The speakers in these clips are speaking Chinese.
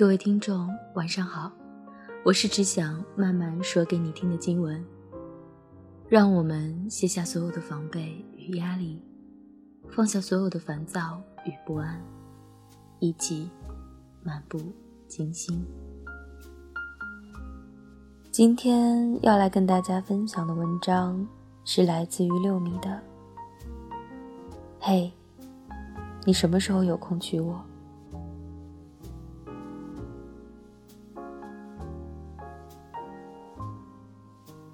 各位听众，晚上好，我是只想慢慢说给你听的经文。让我们卸下所有的防备与压力，放下所有的烦躁与不安，一起漫步金星。今天要来跟大家分享的文章是来自于六米的。嘿，你什么时候有空娶我？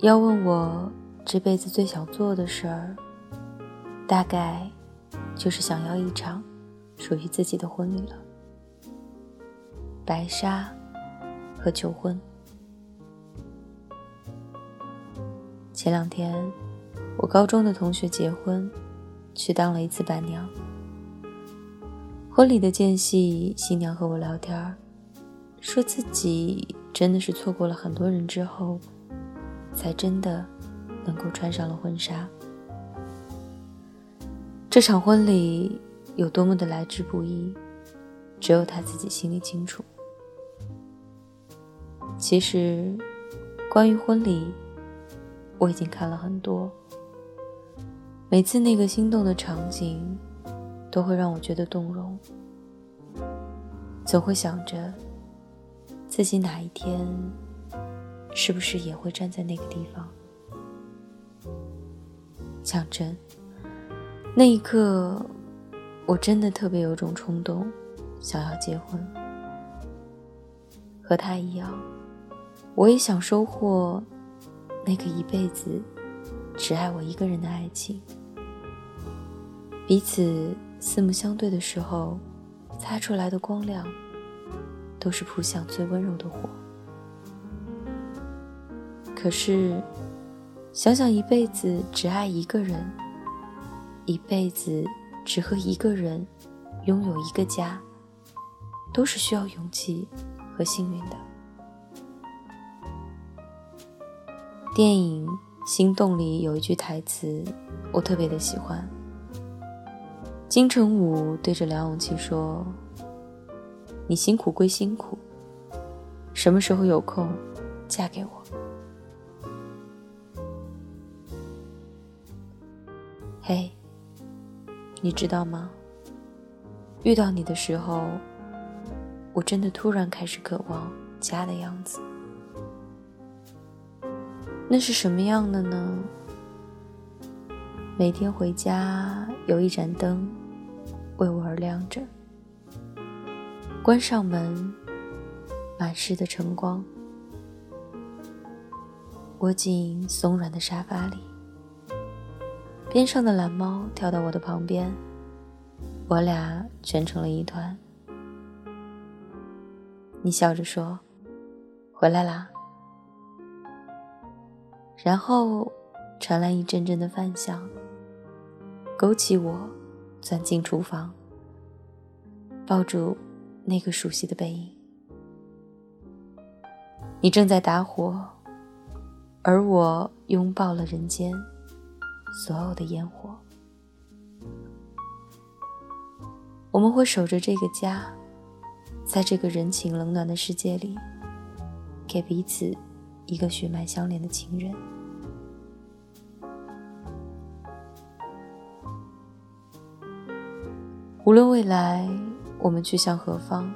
要问我这辈子最想做的事儿，大概就是想要一场属于自己的婚礼了。白纱和求婚。前两天，我高中的同学结婚，去当了一次伴娘。婚礼的间隙，新娘和我聊天，说自己真的是错过了很多人之后。才真的能够穿上了婚纱。这场婚礼有多么的来之不易，只有他自己心里清楚。其实，关于婚礼，我已经看了很多。每次那个心动的场景，都会让我觉得动容。总会想着，自己哪一天。是不是也会站在那个地方？讲真，那一刻，我真的特别有种冲动，想要结婚。和他一样，我也想收获那个一辈子只爱我一个人的爱情。彼此四目相对的时候，擦出来的光亮，都是扑向最温柔的火。可是，想想一辈子只爱一个人，一辈子只和一个人拥有一个家，都是需要勇气和幸运的。电影《心动》里有一句台词，我特别的喜欢。金城武对着梁咏琪说：“你辛苦归辛苦，什么时候有空，嫁给我。”嘿，你知道吗？遇到你的时候，我真的突然开始渴望家的样子。那是什么样的呢？每天回家有一盏灯为我而亮着，关上门，满室的晨光，窝进松软的沙发里。边上的蓝猫跳到我的旁边，我俩蜷成了一团。你笑着说：“回来啦。”然后传来一阵阵的饭香，勾起我钻进厨房，抱住那个熟悉的背影。你正在打火，而我拥抱了人间。所有的烟火，我们会守着这个家，在这个人情冷暖的世界里，给彼此一个血脉相连的情人。无论未来我们去向何方，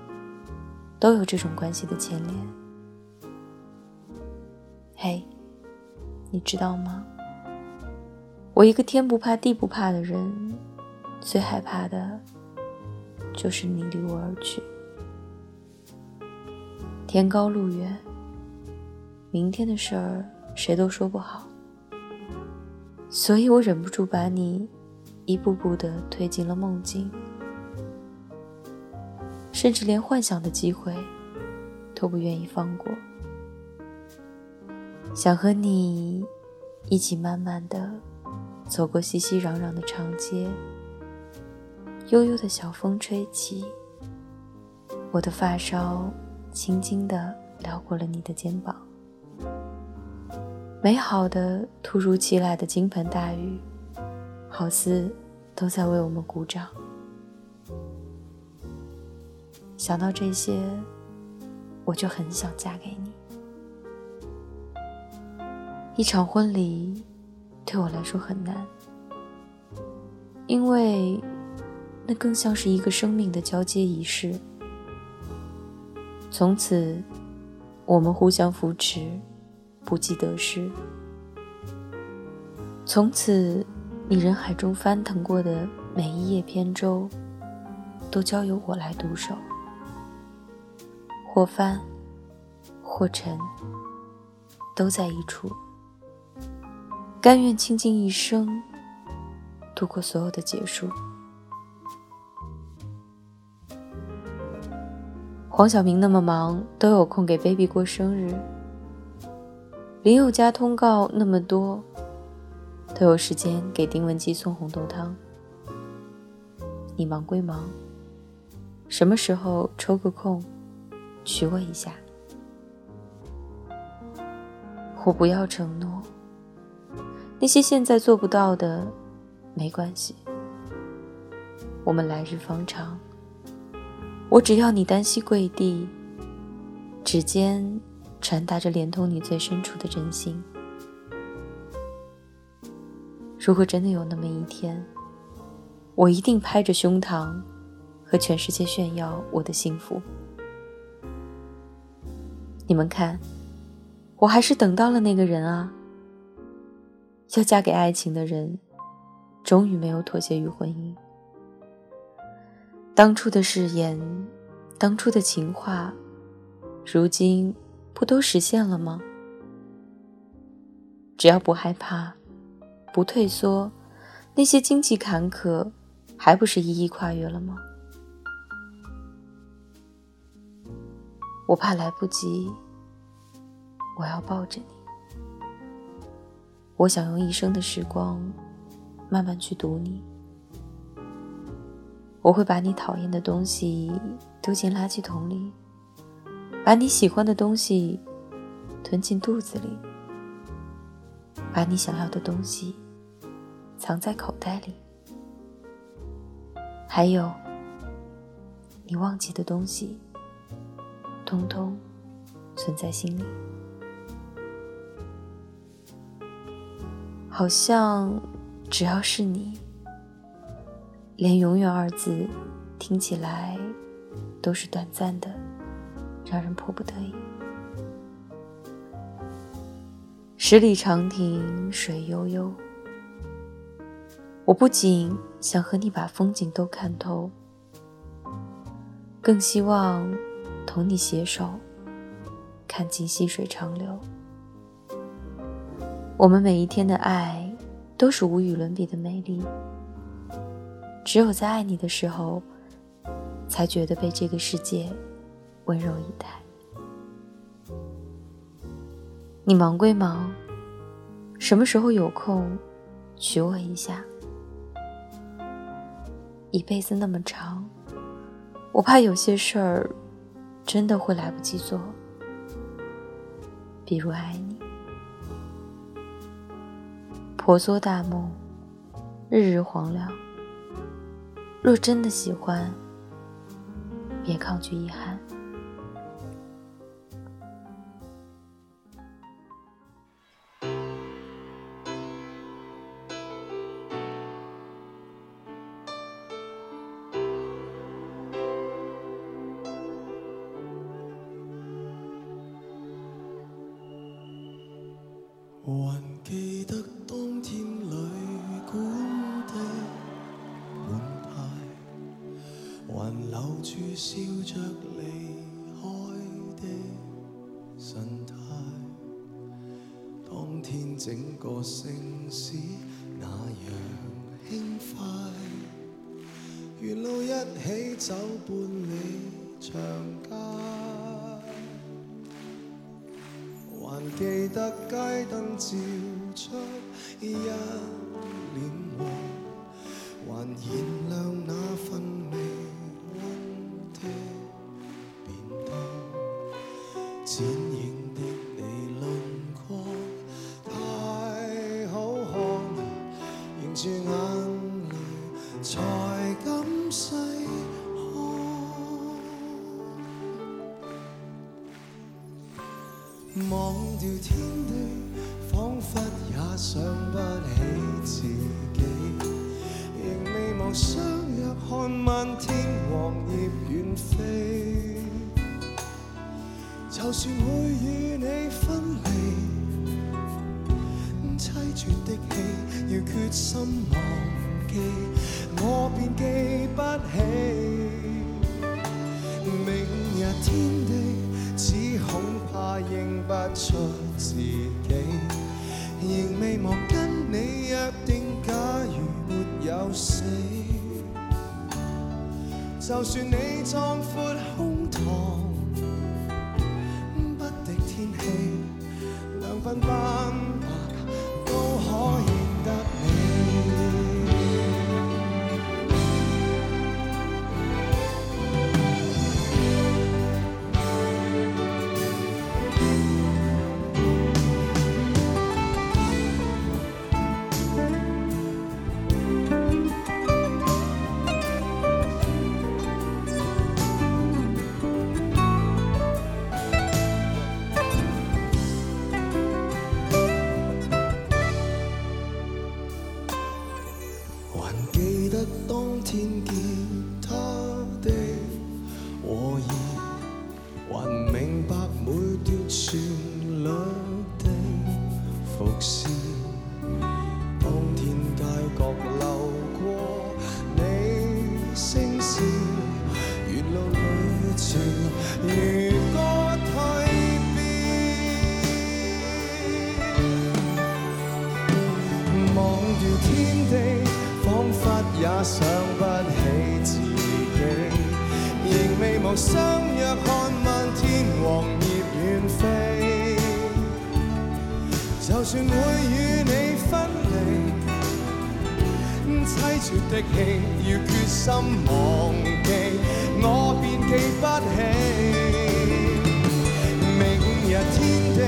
都有这种关系的牵连。嘿，你知道吗？我一个天不怕地不怕的人，最害怕的，就是你离我而去。天高路远，明天的事儿谁都说不好，所以我忍不住把你一步步的推进了梦境，甚至连幻想的机会都不愿意放过，想和你一起慢慢的。走过熙熙攘攘的长街，悠悠的小风吹起，我的发梢轻轻地撩过了你的肩膀。美好的突如其来的倾盆大雨，好似都在为我们鼓掌。想到这些，我就很想嫁给你。一场婚礼对我来说很难，因为那更像是一个生命的交接仪式。从此，我们互相扶持，不计得失。从此，你人海中翻腾过的每一叶扁舟，都交由我来独守。或翻，或沉，都在一处。甘愿倾尽一生，度过所有的结束。黄晓明那么忙，都有空给 baby 过生日；林宥嘉通告那么多，都有时间给丁文姬送红豆汤。你忙归忙，什么时候抽个空，娶我一下？我不要承诺，那些现在做不到的，没关系，我们来日方长。我只要你单膝跪地，指尖传达着连通你最深处的真心。如果真的有那么一天，我一定拍着胸膛，和全世界炫耀我的幸福。你们看，我还是等到了那个人啊！要嫁给爱情的人，终于没有妥协于婚姻。当初的誓言，当初的情话，如今不都实现了吗？只要不害怕，不退缩，那些荆棘坎坷，还不是一一跨越了吗？我怕来不及，我要抱着你。我想用一生的时光，慢慢去读你。我会把你讨厌的东西丢进垃圾桶里，把你喜欢的东西吞进肚子里，把你想要的东西藏在口袋里，还有你忘记的东西，通通存在心里。好像只要是你。连“永远”二字，听起来都是短暂的，让人迫不得已。十里长亭水悠悠，我不仅想和你把风景都看透，更希望同你携手看尽细水长流。我们每一天的爱，都是无与伦比的美丽。只有在爱你的时候，才觉得被这个世界温柔以待。你忙归忙，什么时候有空娶我一下？一辈子那么长，我怕有些事儿真的会来不及做，比如爱你。婆娑大梦，日日黄粱。若真的喜欢，别抗拒遗憾。笑着离开的神态，当天整个城市那样轻快，沿路一起走半里长街，还记得街灯照出一脸黄，还燃亮那忘掉天地，仿佛也想不起自己，仍未忘相约看漫天黄叶远飞。就算会与你分离，凄绝的戏要决心忘记，不出自己，仍未忘跟你约定，假如没有死，就算你壮阔胸膛，不敌天气，两鬓斑相约看漫天黄叶远飞。就算会与你分离，凄绝的戏要决心忘记，我便记不起。明日天地，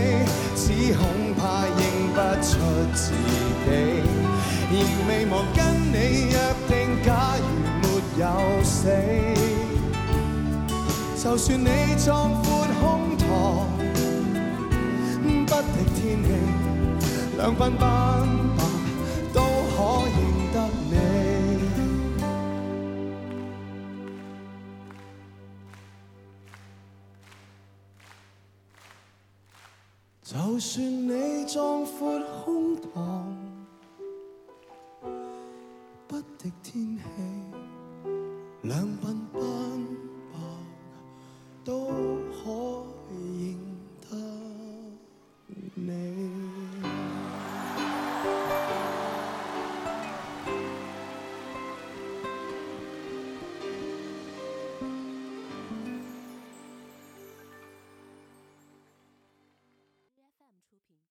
只恐怕認不出自己，仍未忘跟你約定，假如沒有死，就算你壯闊胸膛，不敵天氣，兩鬓斑白都可認得你。就算你壯闊胸膛，不敵天氣，兩鬓斑都